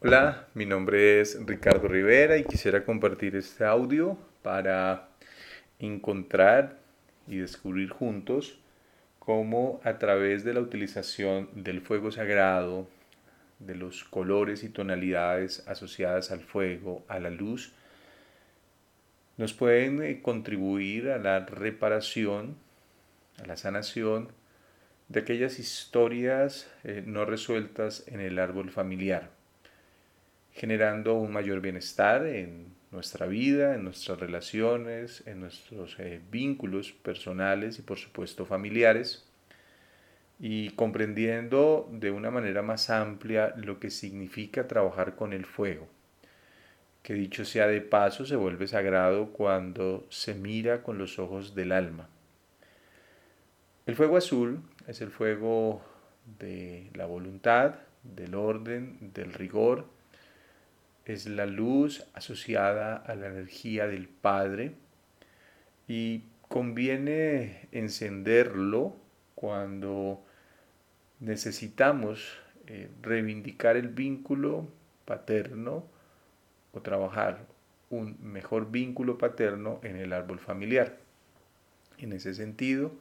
Hola, mi nombre es Ricardo Rivera y quisiera compartir este audio para encontrar y descubrir juntos cómo a través de la utilización del fuego sagrado, de los colores y tonalidades asociadas al fuego, a la luz, nos pueden eh, contribuir a la reparación, a la sanación de aquellas historias eh, no resueltas en el árbol familiar generando un mayor bienestar en nuestra vida, en nuestras relaciones, en nuestros eh, vínculos personales y por supuesto familiares, y comprendiendo de una manera más amplia lo que significa trabajar con el fuego, que dicho sea de paso se vuelve sagrado cuando se mira con los ojos del alma. El fuego azul es el fuego de la voluntad, del orden, del rigor, es la luz asociada a la energía del Padre y conviene encenderlo cuando necesitamos eh, reivindicar el vínculo paterno o trabajar un mejor vínculo paterno en el árbol familiar. En ese sentido,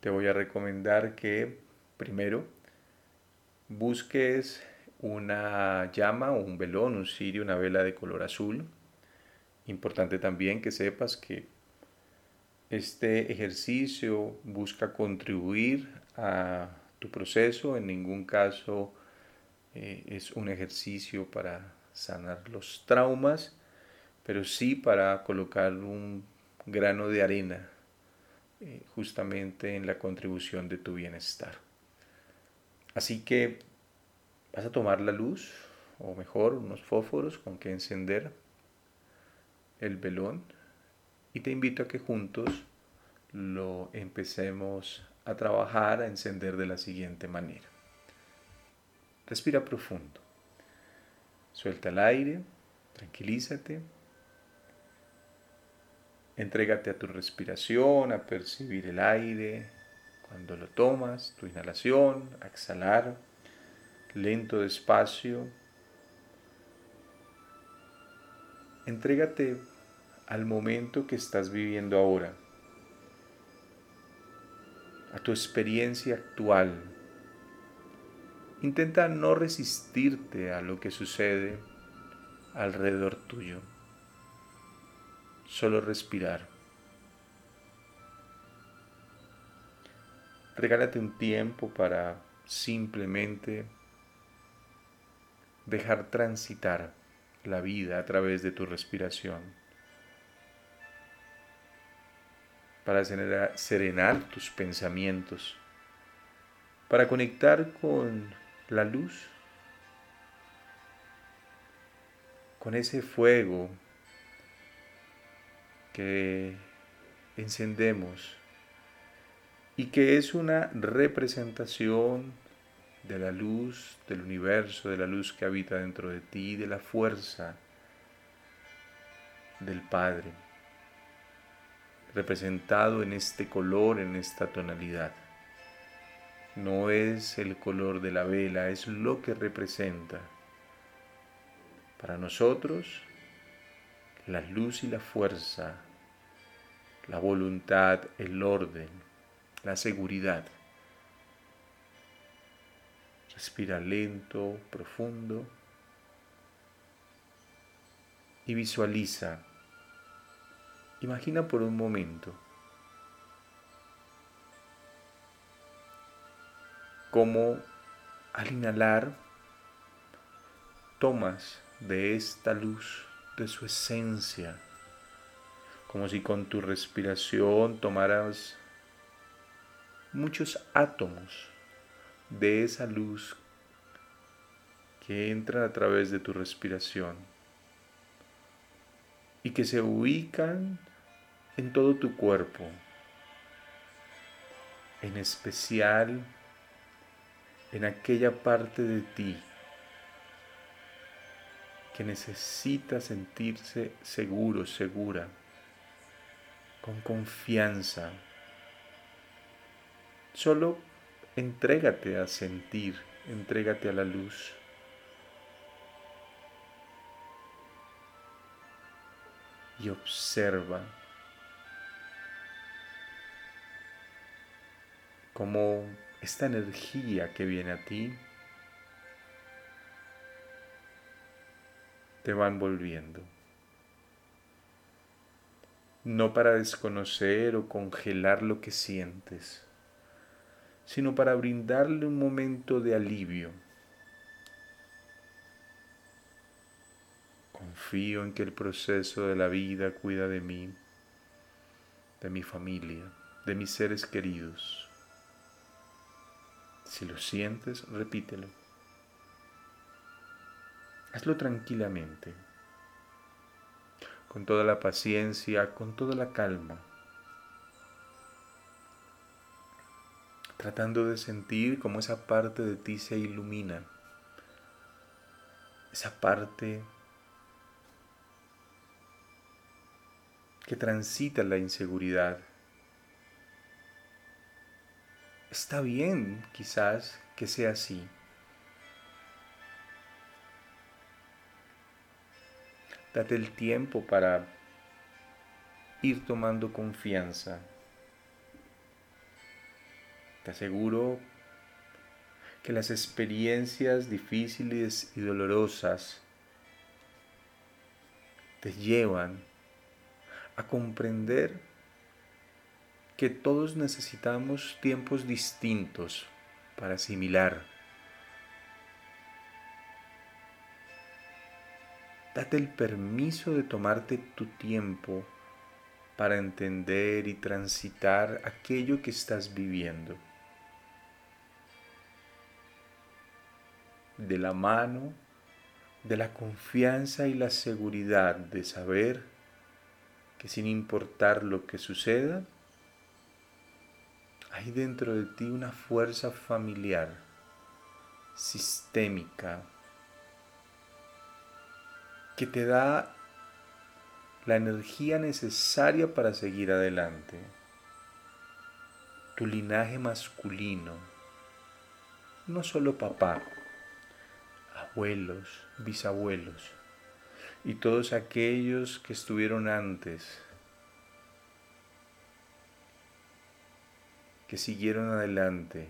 te voy a recomendar que primero busques una llama o un velón, un cirio, una vela de color azul. Importante también que sepas que este ejercicio busca contribuir a tu proceso, en ningún caso eh, es un ejercicio para sanar los traumas, pero sí para colocar un grano de arena eh, justamente en la contribución de tu bienestar. Así que Vas a tomar la luz, o mejor, unos fósforos con que encender el velón y te invito a que juntos lo empecemos a trabajar, a encender de la siguiente manera. Respira profundo. Suelta el aire, tranquilízate. Entrégate a tu respiración, a percibir el aire cuando lo tomas, tu inhalación, a exhalar lento, despacio. Entrégate al momento que estás viviendo ahora, a tu experiencia actual. Intenta no resistirte a lo que sucede alrededor tuyo. Solo respirar. Regálate un tiempo para simplemente dejar transitar la vida a través de tu respiración, para serenar tus pensamientos, para conectar con la luz, con ese fuego que encendemos y que es una representación de la luz del universo, de la luz que habita dentro de ti, de la fuerza del Padre, representado en este color, en esta tonalidad. No es el color de la vela, es lo que representa. Para nosotros, la luz y la fuerza, la voluntad, el orden, la seguridad. Respira lento, profundo. Y visualiza. Imagina por un momento. Cómo al inhalar tomas de esta luz, de su esencia, como si con tu respiración tomaras muchos átomos de esa luz que entra a través de tu respiración y que se ubican en todo tu cuerpo, en especial en aquella parte de ti que necesita sentirse seguro, segura, con confianza. Solo Entrégate a sentir, entrégate a la luz. Y observa cómo esta energía que viene a ti te va envolviendo. No para desconocer o congelar lo que sientes, sino para brindarle un momento de alivio. Confío en que el proceso de la vida cuida de mí, de mi familia, de mis seres queridos. Si lo sientes, repítelo. Hazlo tranquilamente, con toda la paciencia, con toda la calma, tratando de sentir cómo esa parte de ti se ilumina, esa parte que transita la inseguridad Está bien quizás que sea así. Date el tiempo para ir tomando confianza. Te aseguro que las experiencias difíciles y dolorosas te llevan a comprender que todos necesitamos tiempos distintos para asimilar. Date el permiso de tomarte tu tiempo para entender y transitar aquello que estás viviendo. De la mano de la confianza y la seguridad de saber que sin importar lo que suceda, hay dentro de ti una fuerza familiar, sistémica, que te da la energía necesaria para seguir adelante. Tu linaje masculino, no solo papá, abuelos, bisabuelos y todos aquellos que estuvieron antes que siguieron adelante,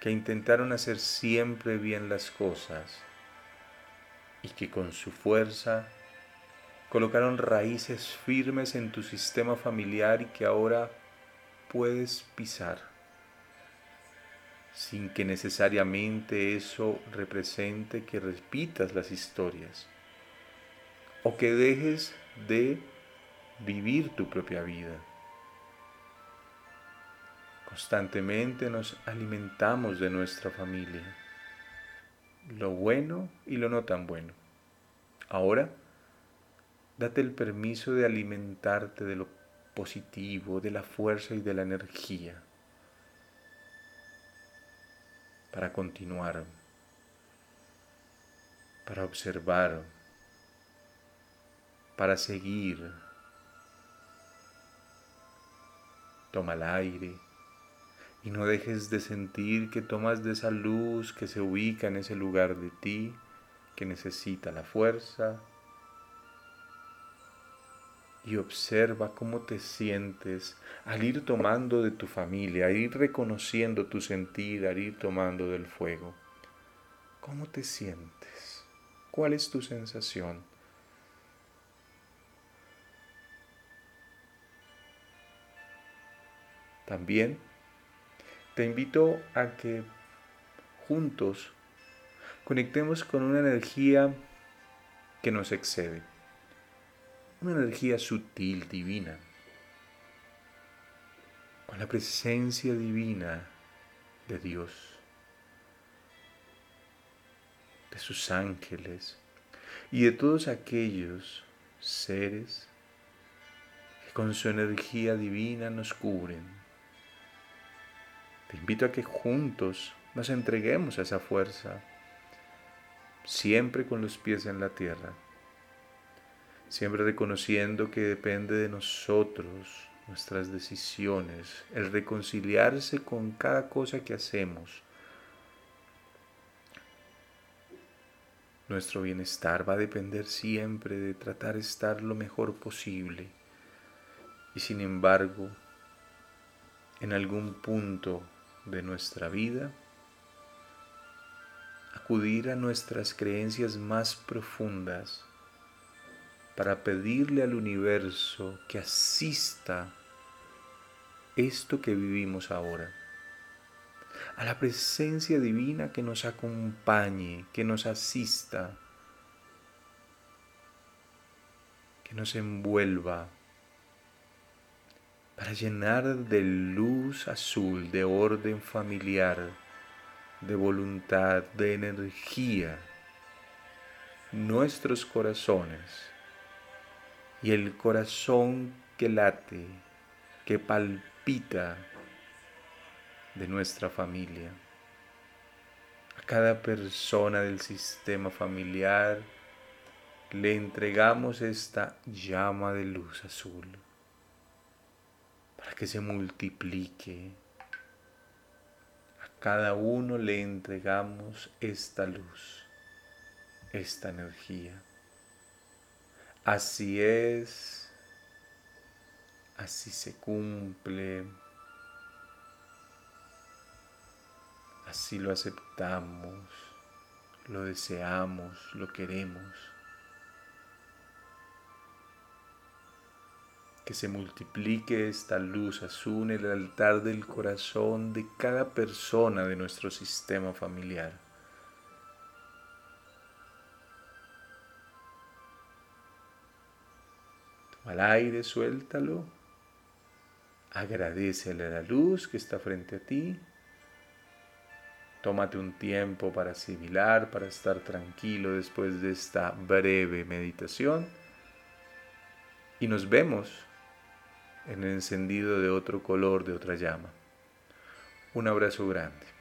que intentaron hacer siempre bien las cosas y que con su fuerza colocaron raíces firmes en tu sistema familiar y que ahora puedes pisar sin que necesariamente eso represente que repitas las historias o que dejes de vivir tu propia vida. Constantemente nos alimentamos de nuestra familia, lo bueno y lo no tan bueno. Ahora, date el permiso de alimentarte de lo positivo, de la fuerza y de la energía para continuar, para observar, para seguir. Toma el aire y no dejes de sentir que tomas de esa luz que se ubica en ese lugar de ti, que necesita la fuerza. Y observa cómo te sientes al ir tomando de tu familia, al ir reconociendo tu sentir, al ir tomando del fuego. ¿Cómo te sientes? ¿Cuál es tu sensación? También te invito a que juntos conectemos con una energía que nos excede, una energía sutil, divina, con la presencia divina de Dios, de sus ángeles y de todos aquellos seres que con su energía divina nos cubren. Te invito a que juntos nos entreguemos a esa fuerza, siempre con los pies en la tierra, siempre reconociendo que depende de nosotros nuestras decisiones, el reconciliarse con cada cosa que hacemos. Nuestro bienestar va a depender siempre de tratar de estar lo mejor posible. Y sin embargo, en algún punto de nuestra vida, acudir a nuestras creencias más profundas para pedirle al universo que asista esto que vivimos ahora. A la presencia divina que nos acompañe, que nos asista, que nos envuelva para llenar de luz azul, de orden familiar, de voluntad, de energía nuestros corazones y el corazón que late, que palpita de nuestra familia. A cada persona del sistema familiar le entregamos esta llama de luz azul para que se multiplique. A cada uno le entregamos esta luz, esta energía. Así es, así se cumple. Así lo aceptamos, lo deseamos, lo queremos. Que se multiplique esta luz azul en el altar del corazón de cada persona de nuestro sistema familiar. El aire, suéltalo. Agradecele a la luz que está frente a ti. Tómate un tiempo para asimilar, para estar tranquilo después de esta breve meditación. Y nos vemos en el encendido de otro color, de otra llama. Un abrazo grande.